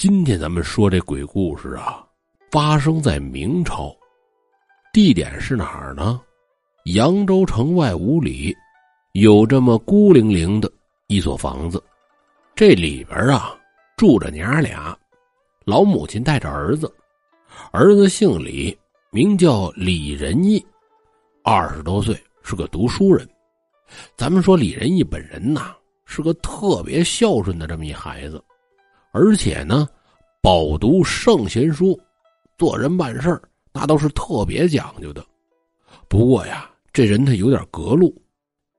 今天咱们说这鬼故事啊，发生在明朝，地点是哪儿呢？扬州城外五里，有这么孤零零的一所房子，这里边啊住着娘俩，老母亲带着儿子，儿子姓李，名叫李仁义，二十多岁，是个读书人。咱们说李仁义本人呐，是个特别孝顺的这么一孩子。而且呢，饱读圣贤书，做人办事那都是特别讲究的。不过呀，这人他有点格路。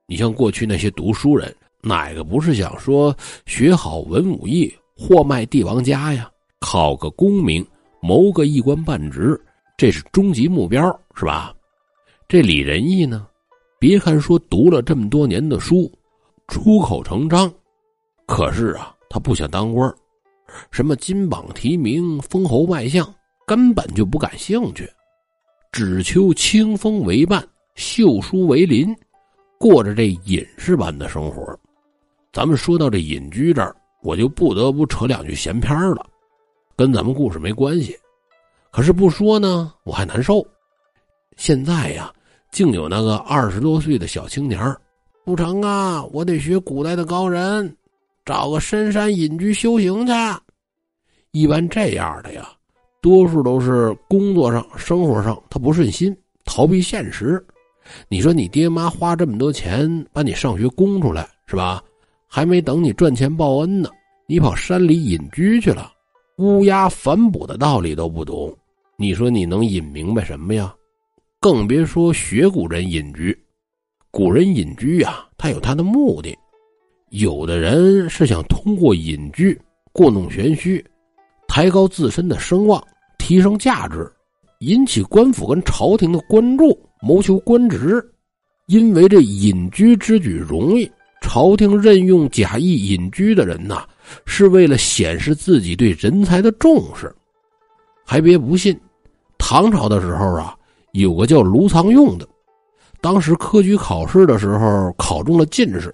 你像过去那些读书人，哪个不是想说学好文武艺，货卖帝王家呀？考个功名，谋个一官半职，这是终极目标，是吧？这李仁义呢，别看说读了这么多年的书，出口成章，可是啊，他不想当官什么金榜题名、封侯拜相，根本就不感兴趣，只求清风为伴、秀书为邻，过着这隐士般的生活。咱们说到这隐居这儿，我就不得不扯两句闲篇了，跟咱们故事没关系。可是不说呢，我还难受。现在呀，竟有那个二十多岁的小青年不成啊，我得学古代的高人。找个深山隐居修行去。一般这样的呀，多数都是工作上、生活上他不顺心，逃避现实。你说你爹妈花这么多钱把你上学供出来，是吧？还没等你赚钱报恩呢，你跑山里隐居去了，乌鸦反哺的道理都不懂。你说你能隐明白什么呀？更别说学古人隐居。古人隐居呀，他有他的目的。有的人是想通过隐居故弄玄虚，抬高自身的声望，提升价值，引起官府跟朝廷的关注，谋求官职。因为这隐居之举容易，朝廷任用假意隐居的人呐，是为了显示自己对人才的重视。还别不信，唐朝的时候啊，有个叫卢藏用的，当时科举考试的时候考中了进士。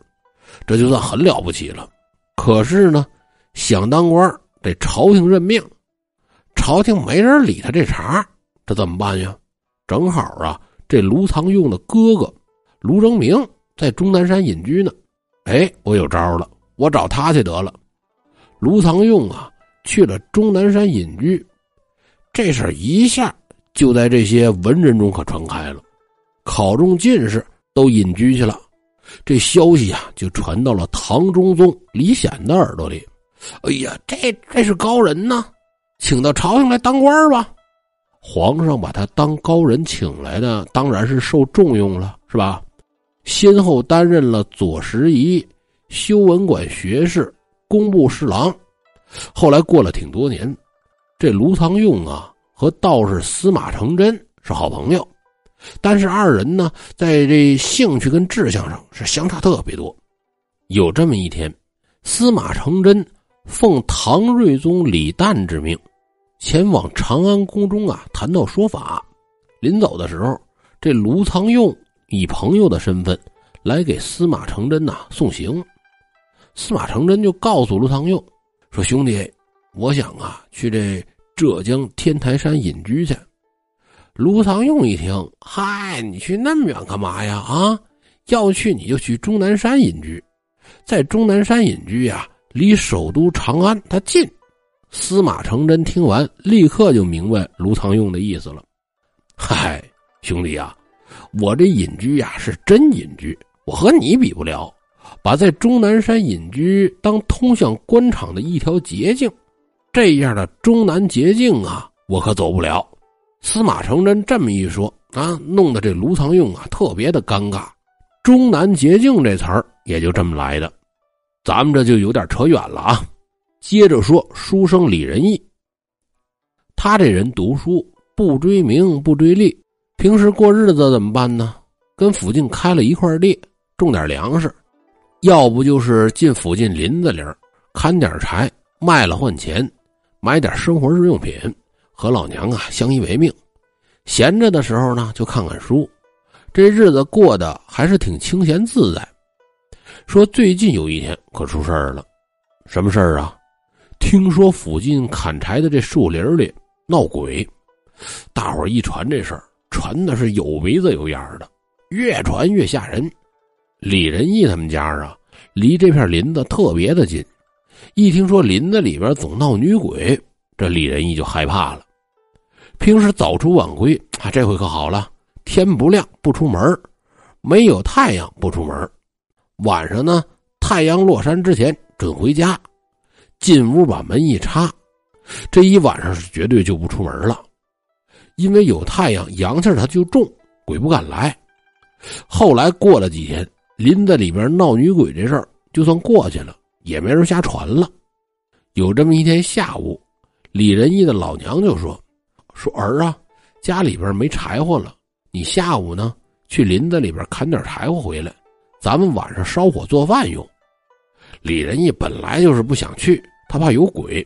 这就算很了不起了，可是呢，想当官得朝廷任命，朝廷没人理他这茬，这怎么办呀？正好啊，这卢藏用的哥哥卢征明在终南山隐居呢，哎，我有招了，我找他去得了。卢藏用啊，去了终南山隐居，这事一下就在这些文人中可传开了，考中进士都隐居去了。这消息啊，就传到了唐中宗李显的耳朵里。哎呀，这这是高人呐，请到朝廷来当官吧。皇上把他当高人请来的，当然是受重用了，是吧？先后担任了左拾遗、修文馆学士、工部侍郎。后来过了挺多年，这卢藏用啊，和道士司马承祯是好朋友。但是二人呢，在这兴趣跟志向上是相差特别多。有这么一天，司马承祯奉唐睿宗李旦之命，前往长安宫中啊谈道说法。临走的时候，这卢藏用以朋友的身份来给司马承祯呐送行。司马承祯就告诉卢藏用说：“兄弟，我想啊去这浙江天台山隐居去。”卢藏用一听，嗨，你去那么远干嘛呀？啊，要去你就去终南山隐居，在终南山隐居呀，离首都长安它近。司马承祯听完，立刻就明白卢藏用的意思了。嗨，兄弟呀，我这隐居呀是真隐居，我和你比不了。把在终南山隐居当通向官场的一条捷径，这样的终南捷径啊，我可走不了。司马承祯这么一说啊，弄得这卢藏用啊特别的尴尬。终南捷径这词儿也就这么来的。咱们这就有点扯远了啊。接着说书生李仁义，他这人读书不追名不追利，平时过日子怎么办呢？跟附近开了一块地，种点粮食，要不就是进附近林子里砍点柴卖了换钱，买点生活日用品。和老娘啊相依为命，闲着的时候呢就看看书，这日子过得还是挺清闲自在。说最近有一天可出事儿了，什么事儿啊？听说附近砍柴的这树林里闹鬼，大伙儿一传这事儿，传的是有鼻子有眼的，越传越吓人。李仁义他们家啊，离这片林子特别的近，一听说林子里边总闹女鬼，这李仁义就害怕了。平时早出晚归啊，这回可好了，天不亮不出门，没有太阳不出门，晚上呢，太阳落山之前准回家。进屋把门一插，这一晚上是绝对就不出门了，因为有太阳，阳气它就重，鬼不敢来。后来过了几天，林子里边闹女鬼这事儿就算过去了，也没人瞎传了。有这么一天下午，李仁义的老娘就说：“说儿啊，家里边没柴火了，你下午呢去林子里边砍点柴火回来，咱们晚上烧火做饭用。”李仁义本来就是不想去，他怕有鬼。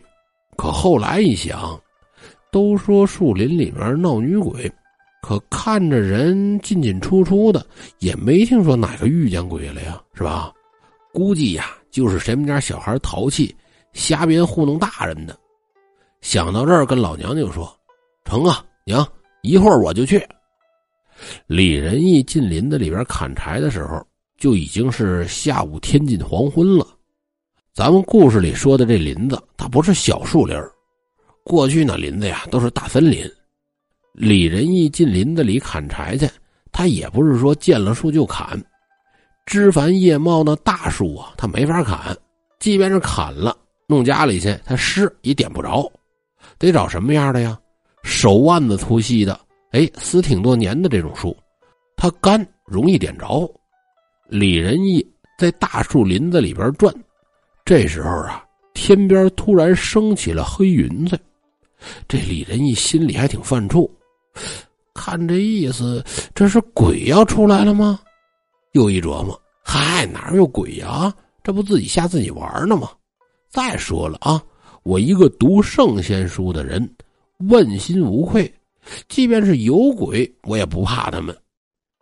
可后来一想，都说树林里面闹女鬼，可看着人进进出出的，也没听说哪个遇见鬼了呀，是吧？估计呀，就是谁们家小孩淘气，瞎编糊弄大人的。想到这儿，跟老娘就说：“成啊，娘，一会儿我就去。”李仁义进林子里边砍柴的时候，就已经是下午天近黄昏了。咱们故事里说的这林子，它不是小树林过去那林子呀，都是大森林。李仁义进林子里砍柴去，他也不是说见了树就砍。枝繁叶茂那大树啊，他没法砍。即便是砍了，弄家里去，他湿也点不着。得找什么样的呀？手腕子粗细的，哎，死挺多年的这种树，它干容易点着。李仁义在大树林子里边转。这时候啊，天边突然升起了黑云彩，这李仁义心里还挺犯怵，看这意思，这是鬼要出来了吗？又一琢磨，嗨，哪有鬼呀？这不自己吓自己玩呢吗？再说了啊，我一个读圣贤书的人，问心无愧，即便是有鬼，我也不怕他们。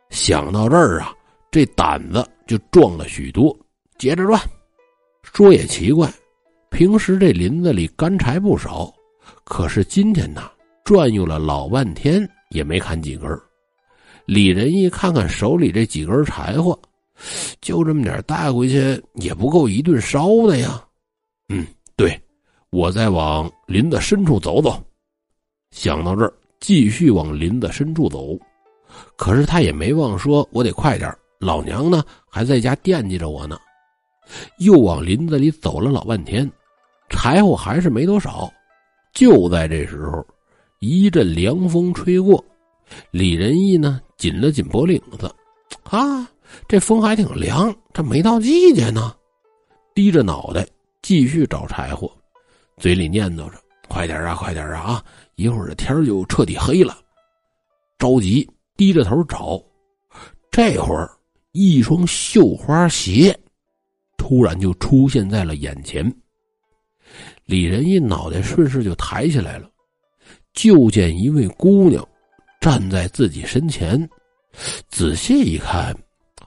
想到这儿啊，这胆子就壮了许多，接着转。说也奇怪，平时这林子里干柴不少，可是今天呢，转悠了老半天也没砍几根。李仁义看看手里这几根柴火，就这么点带回去也不够一顿烧的呀。嗯，对，我再往林子深处走走。想到这儿，继续往林子深处走。可是他也没忘说，我得快点，老娘呢还在家惦记着我呢。又往林子里走了老半天，柴火还是没多少。就在这时候，一阵凉风吹过，李仁义呢紧了紧脖领子，啊，这风还挺凉，这没到季节呢。低着脑袋继续找柴火，嘴里念叨着：“快点啊，快点啊！啊，一会儿这天就彻底黑了。”着急低着头找，这会儿一双绣花鞋。突然就出现在了眼前。李仁义脑袋顺势就抬起来了，就见一位姑娘站在自己身前。仔细一看，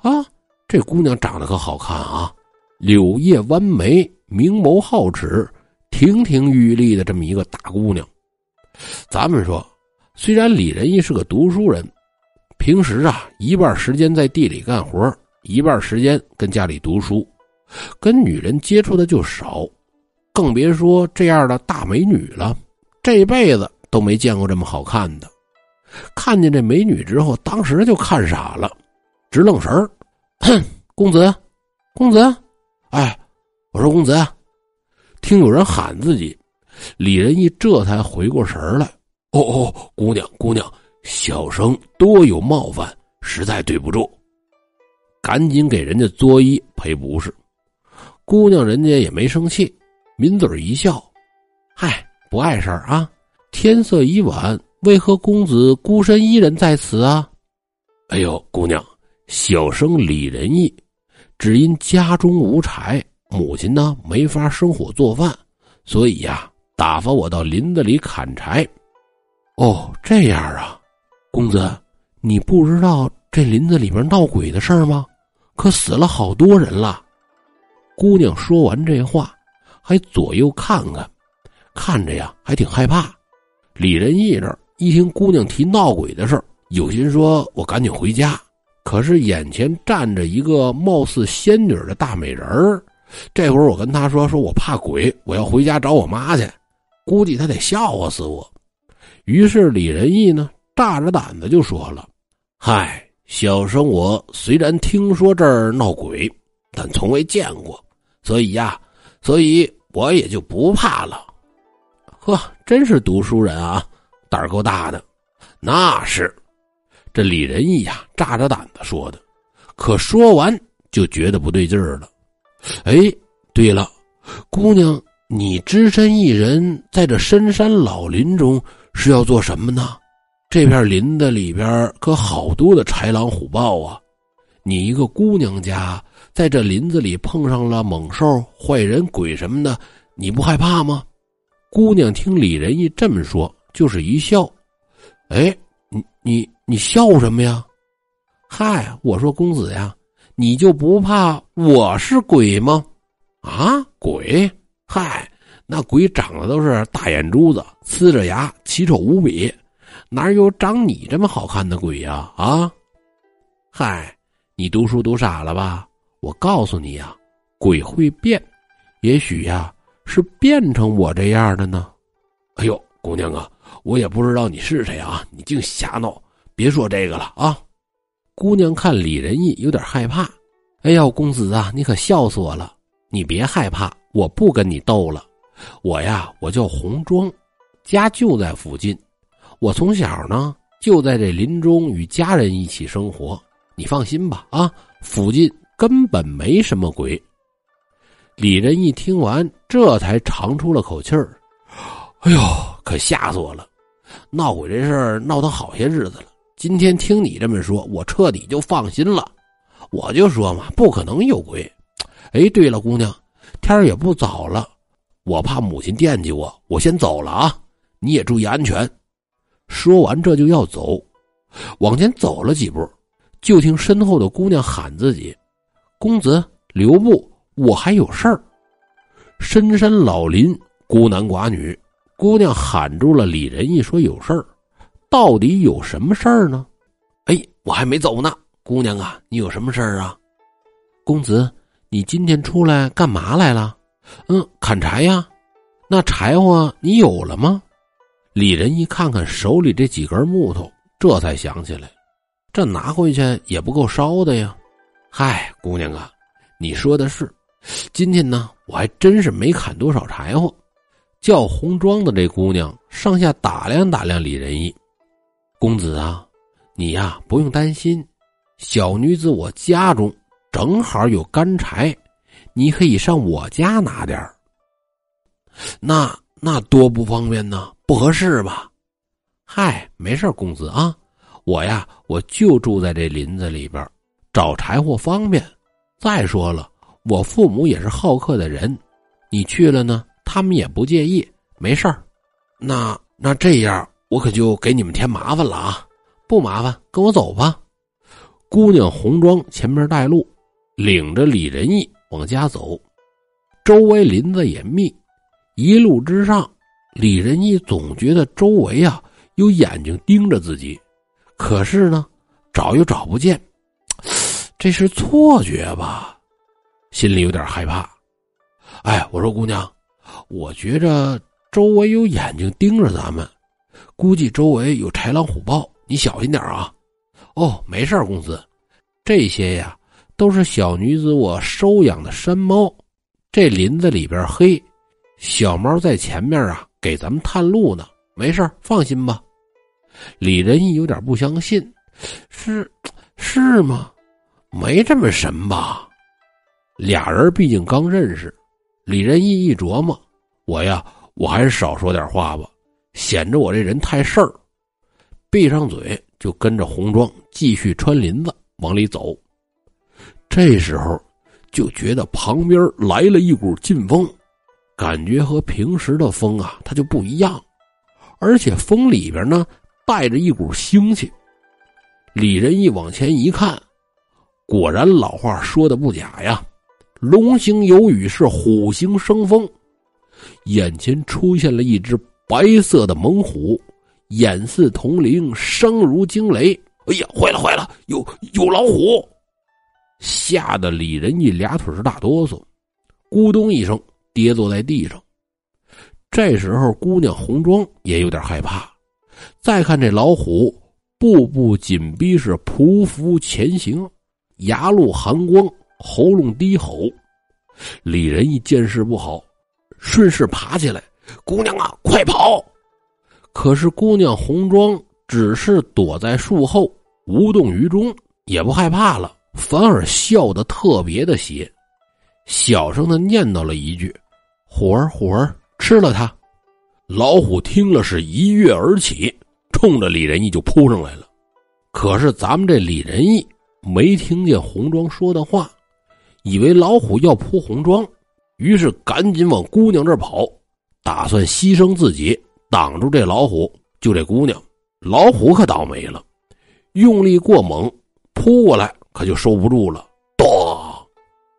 啊，这姑娘长得可好看啊！柳叶弯眉，明眸皓齿，亭亭玉立的这么一个大姑娘。咱们说，虽然李仁义是个读书人，平时啊一半时间在地里干活，一半时间跟家里读书。跟女人接触的就少，更别说这样的大美女了。这辈子都没见过这么好看的。看见这美女之后，当时就看傻了，直愣神儿。公子，公子，哎，我说公子，听有人喊自己，李仁义这才回过神来。哦哦，姑娘，姑娘，小生多有冒犯，实在对不住。赶紧给人家作揖赔不是。姑娘，人家也没生气，抿嘴一笑：“嗨，不碍事儿啊。天色已晚，为何公子孤身一人在此啊？”“哎呦，姑娘，小生李仁义，只因家中无柴，母亲呢没法生火做饭，所以呀，打发我到林子里砍柴。”“哦，这样啊，公子，你不知道这林子里边闹鬼的事儿吗？可死了好多人了。”姑娘说完这话，还左右看看，看着呀还挺害怕。李仁义这一听姑娘提闹鬼的事儿，有心说：“我赶紧回家。”可是眼前站着一个貌似仙女的大美人儿，这会儿我跟他说：“说我怕鬼，我要回家找我妈去。”估计他得笑话死我。于是李仁义呢，大着胆子就说了：“嗨，小生我虽然听说这儿闹鬼，但从未见过，所以呀，所以我也就不怕了。”呵，真是读书人啊，胆儿够大的。那是，这李仁义呀，炸着胆子说的。可说完就觉得不对劲儿了。哎，对了，姑娘，你只身一人在这深山老林中是要做什么呢？这片林子里边可好多的豺狼虎豹啊！你一个姑娘家在这林子里碰上了猛兽、坏人、鬼什么的，你不害怕吗？姑娘听李仁义这么说，就是一笑。哎，你你你笑什么呀？嗨，我说公子呀，你就不怕我是鬼吗？啊，鬼？嗨，那鬼长得都是大眼珠子，呲着牙，奇丑无比，哪有长你这么好看的鬼呀？啊？嗨，你读书读傻了吧？我告诉你呀，鬼会变，也许呀。是变成我这样的呢？哎呦，姑娘啊，我也不知道你是谁啊！你净瞎闹，别说这个了啊！姑娘看李仁义有点害怕。哎呦，公子啊，你可笑死我了！你别害怕，我不跟你斗了。我呀，我叫红庄，家就在附近。我从小呢就在这林中与家人一起生活。你放心吧，啊，附近根本没什么鬼。李仁义听完，这才长出了口气儿：“哎呦，可吓死我了！闹鬼这事儿闹腾好些日子了，今天听你这么说，我彻底就放心了。我就说嘛，不可能有鬼。哎，对了，姑娘，天也不早了，我怕母亲惦记我，我先走了啊！你也注意安全。”说完，这就要走，往前走了几步，就听身后的姑娘喊自己：“公子留步。”我还有事儿，深山老林，孤男寡女，姑娘喊住了李仁义，说有事儿，到底有什么事儿呢？哎，我还没走呢，姑娘啊，你有什么事儿啊？公子，你今天出来干嘛来了？嗯，砍柴呀。那柴火你有了吗？李仁义看看手里这几根木头，这才想起来，这拿回去也不够烧的呀。嗨，姑娘啊，你说的是。今天呢，我还真是没砍多少柴火。叫红妆的这姑娘上下打量打量李仁义，公子啊，你呀不用担心，小女子我家中正好有干柴，你可以上我家拿点儿那那多不方便呢，不合适吧？嗨，没事公子啊，我呀我就住在这林子里边，找柴火方便。再说了。我父母也是好客的人，你去了呢，他们也不介意，没事儿。那那这样，我可就给你们添麻烦了啊！不麻烦，跟我走吧。姑娘红妆前面带路，领着李仁义往家走。周围林子也密，一路之上，李仁义总觉得周围啊有眼睛盯着自己，可是呢，找又找不见，这是错觉吧？心里有点害怕，哎，我说姑娘，我觉着周围有眼睛盯着咱们，估计周围有豺狼虎豹，你小心点啊！哦，没事公子，这些呀都是小女子我收养的山猫，这林子里边黑，小猫在前面啊给咱们探路呢，没事放心吧。李仁义有点不相信，是是吗？没这么神吧？俩人毕竟刚认识，李仁义一琢磨，我呀，我还是少说点话吧，显着我这人太事儿。闭上嘴，就跟着红妆继续穿林子往里走。这时候，就觉得旁边来了一股劲风，感觉和平时的风啊，它就不一样，而且风里边呢带着一股腥气。李仁义往前一看，果然老话说的不假呀。龙行有雨，是虎行生风。眼前出现了一只白色的猛虎，眼似铜铃，声如惊雷。哎呀，坏了坏了，有有老虎！吓得李仁义俩腿是大哆嗦，咕咚一声跌坐在地上。这时候，姑娘红妆也有点害怕。再看这老虎，步步紧逼，是匍匐前行，牙露寒光，喉咙低吼。李仁义见势不好，顺势爬起来：“姑娘啊，快跑！”可是姑娘红妆只是躲在树后，无动于衷，也不害怕了，反而笑得特别的邪，小声的念叨了一句：“虎儿，虎儿，吃了它。”老虎听了是一跃而起，冲着李仁义就扑上来了。可是咱们这李仁义没听见红妆说的话。以为老虎要扑红妆，于是赶紧往姑娘这儿跑，打算牺牲自己挡住这老虎。就这姑娘，老虎可倒霉了，用力过猛，扑过来可就收不住了，咚，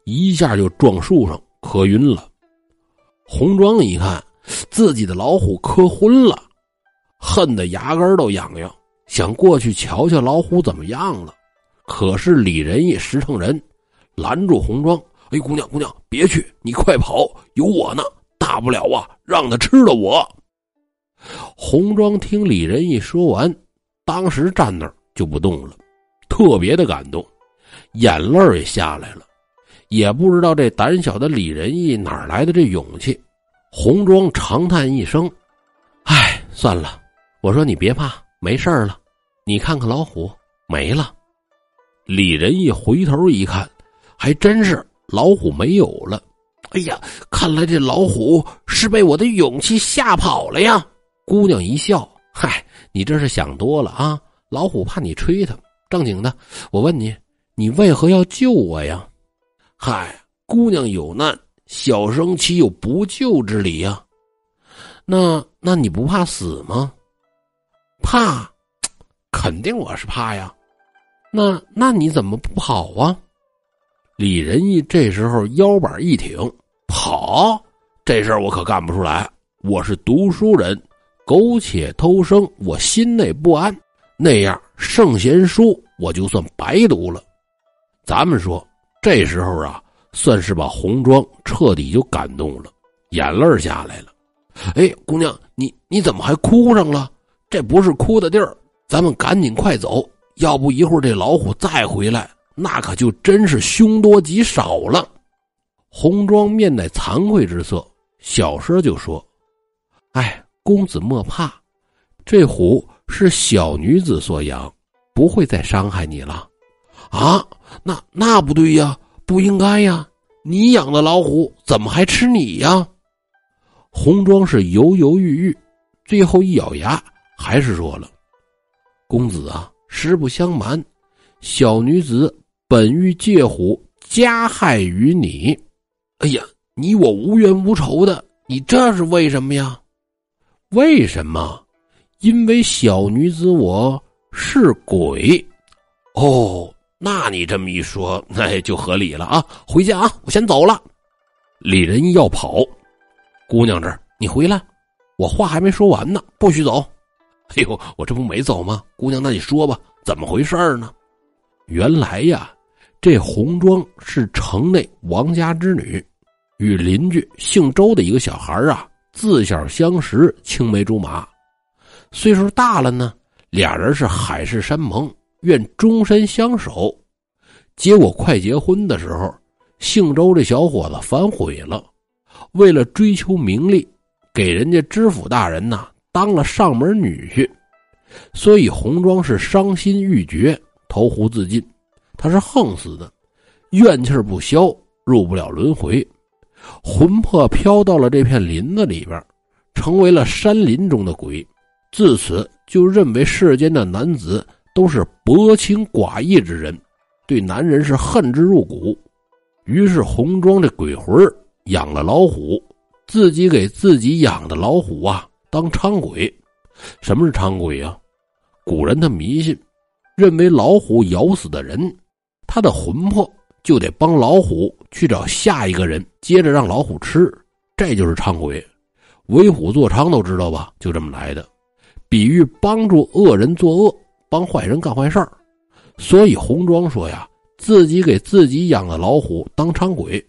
一下就撞树上，磕晕了。红妆一看自己的老虎磕昏了，恨得牙根都痒痒，想过去瞧瞧老虎怎么样了。可是李仁义实诚人。拦住红妆，哎，姑娘，姑娘，别去，你快跑，有我呢，大不了啊，让他吃了我。红妆听李仁义说完，当时站那儿就不动了，特别的感动，眼泪也下来了，也不知道这胆小的李仁义哪来的这勇气。红妆长叹一声：“哎，算了，我说你别怕，没事了，你看看老虎没了。”李仁义回头一看。还真是老虎没有了，哎呀，看来这老虎是被我的勇气吓跑了呀！姑娘一笑，嗨，你这是想多了啊！老虎怕你吹它，正经的，我问你，你为何要救我呀？嗨，姑娘有难，小生岂有不救之理呀？那那你不怕死吗？怕，肯定我是怕呀。那那你怎么不跑啊？李仁义这时候腰板一挺，跑，这事儿我可干不出来。我是读书人，苟且偷生，我心内不安。那样圣贤书我就算白读了。咱们说，这时候啊，算是把红妆彻底就感动了，眼泪下来了。哎，姑娘，你你怎么还哭上了？这不是哭的地儿，咱们赶紧快走，要不一会儿这老虎再回来。那可就真是凶多吉少了。红妆面带惭愧之色，小声就说：“哎，公子莫怕，这虎是小女子所养，不会再伤害你了。”啊，那那不对呀，不应该呀！你养的老虎怎么还吃你呀？红妆是犹犹豫豫，最后一咬牙，还是说了：“公子啊，实不相瞒，小女子。”本欲借虎加害于你，哎呀，你我无冤无仇的，你这是为什么呀？为什么？因为小女子我是鬼。哦，那你这么一说，那就合理了啊！回家啊，我先走了。李仁义要跑，姑娘这儿你回来，我话还没说完呢，不许走。哎呦，我这不没走吗？姑娘，那你说吧，怎么回事呢？原来呀。这红妆是城内王家之女，与邻居姓周的一个小孩啊，自小相识，青梅竹马。岁数大了呢，俩人是海誓山盟，愿终身相守。结果快结婚的时候，姓周这小伙子反悔了，为了追求名利，给人家知府大人呐当了上门女婿，所以红妆是伤心欲绝，投湖自尽。他是横死的，怨气不消，入不了轮回，魂魄飘到了这片林子里边，成为了山林中的鬼。自此就认为世间的男子都是薄情寡义之人，对男人是恨之入骨。于是红妆这鬼魂养了老虎，自己给自己养的老虎啊当伥鬼。什么是伥鬼啊？古人的迷信，认为老虎咬死的人。他的魂魄就得帮老虎去找下一个人，接着让老虎吃，这就是伥鬼。为虎作伥都知道吧？就这么来的，比喻帮助恶人作恶，帮坏人干坏事儿。所以红庄说呀，自己给自己养的老虎当伥鬼，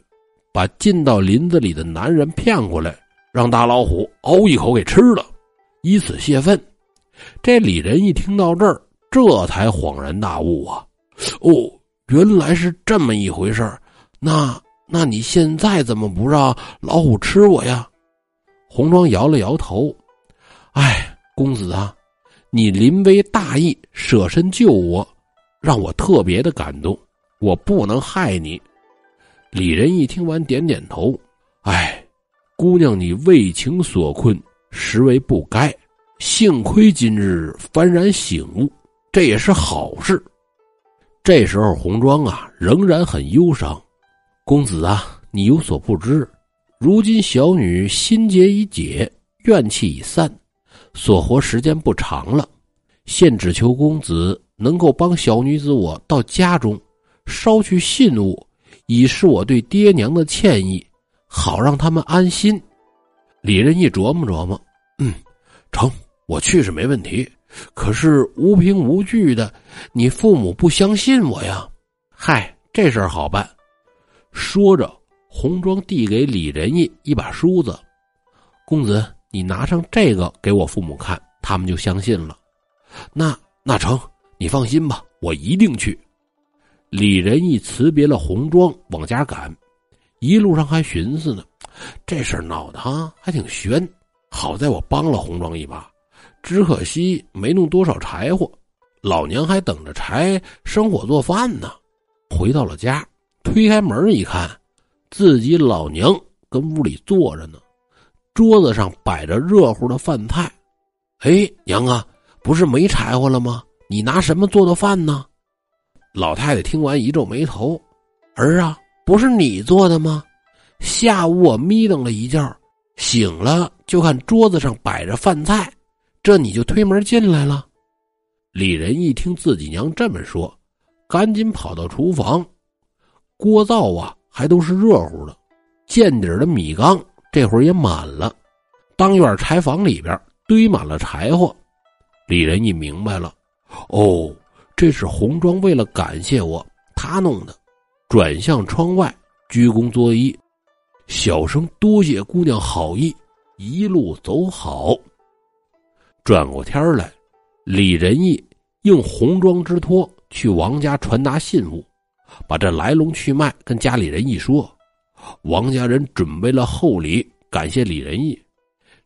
把进到林子里的男人骗过来，让大老虎嗷一口给吃了，以此泄愤。这李仁一听到这儿，这才恍然大悟啊！哦，原来是这么一回事那那你现在怎么不让老虎吃我呀？红庄摇了摇头，哎，公子啊，你临危大义，舍身救我，让我特别的感动。我不能害你。李仁义听完，点点头，哎，姑娘，你为情所困，实为不该。幸亏今日幡然醒悟，这也是好事。这时候，红妆啊仍然很忧伤。公子啊，你有所不知，如今小女心结已解，怨气已散，所活时间不长了。现只求公子能够帮小女子我到家中，捎去信物，以示我对爹娘的歉意，好让他们安心。李仁义琢磨琢磨，嗯，成。我去是没问题，可是无凭无据的，你父母不相信我呀？嗨，这事儿好办。说着，红妆递给李仁义一把梳子，公子，你拿上这个给我父母看，他们就相信了。那那成，你放心吧，我一定去。李仁义辞别了红妆，往家赶，一路上还寻思呢，这事闹得哈还挺悬，好在我帮了红妆一把。只可惜没弄多少柴火，老娘还等着柴生火做饭呢。回到了家，推开门一看，自己老娘跟屋里坐着呢，桌子上摆着热乎的饭菜。哎，娘啊，不是没柴火了吗？你拿什么做的饭呢？老太太听完一皱眉头：“儿啊，不是你做的吗？下午我眯瞪了一觉，醒了就看桌子上摆着饭菜。”这你就推门进来了。李仁一听自己娘这么说，赶紧跑到厨房，锅灶啊还都是热乎的，见底的米缸这会儿也满了，当院柴房里边堆满了柴火。李仁义明白了，哦，这是红妆为了感谢我，他弄的。转向窗外，鞠躬作揖，小声多谢姑娘好意，一路走好。转过天来，李仁义应红妆之托去王家传达信物，把这来龙去脉跟家里人一说。王家人准备了厚礼，感谢李仁义。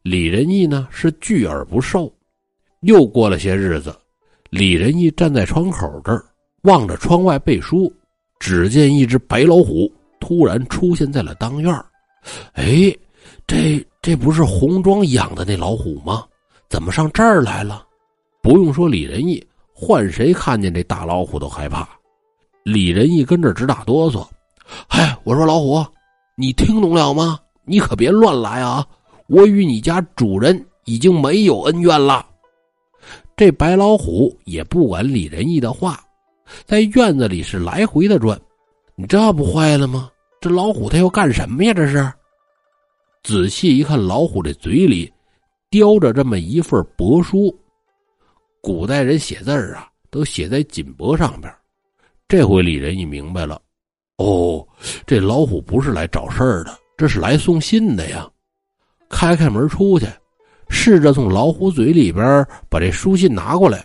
李仁义呢是拒而不受。又过了些日子，李仁义站在窗口这儿，望着窗外背书，只见一只白老虎突然出现在了当院哎，这这不是红妆养的那老虎吗？怎么上这儿来了？不用说，李仁义换谁看见这大老虎都害怕。李仁义跟着直打哆嗦。嗨，我说老虎，你听懂了吗？你可别乱来啊！我与你家主人已经没有恩怨了。这白老虎也不管李仁义的话，在院子里是来回的转。你这不坏了吗？这老虎它要干什么呀？这是。仔细一看，老虎这嘴里。叼着这么一份帛书，古代人写字儿啊，都写在锦帛上边。这回李仁义明白了，哦，这老虎不是来找事儿的，这是来送信的呀。开开门出去，试着从老虎嘴里边把这书信拿过来，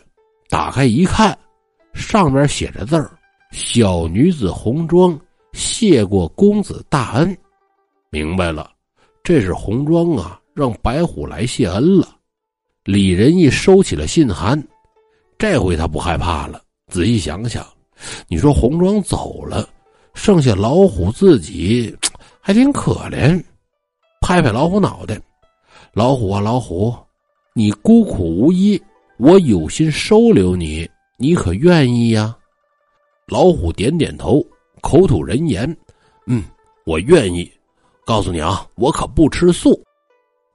打开一看，上面写着字儿：“小女子红妆谢过公子大恩。”明白了，这是红妆啊。让白虎来谢恩了，李仁义收起了信函，这回他不害怕了。仔细想想，你说红妆走了，剩下老虎自己，还挺可怜。拍拍老虎脑袋，老虎啊老虎，你孤苦无依，我有心收留你，你可愿意呀？老虎点点头，口吐人言：“嗯，我愿意。告诉你啊，我可不吃素。”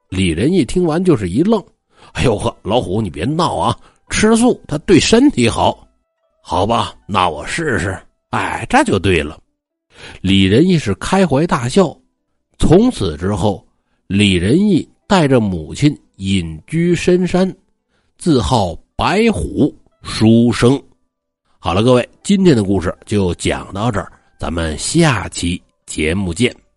李仁义听完就是一愣：“哎呦呵，老虎你别闹啊！吃素它对身体好，好吧？那我试试。哎，这就对了。”李仁义是开怀大笑。从此之后，李仁义带着母亲隐居深山，自号白虎书生。好了，各位，今天的故事就讲到这儿，咱们下期节目见。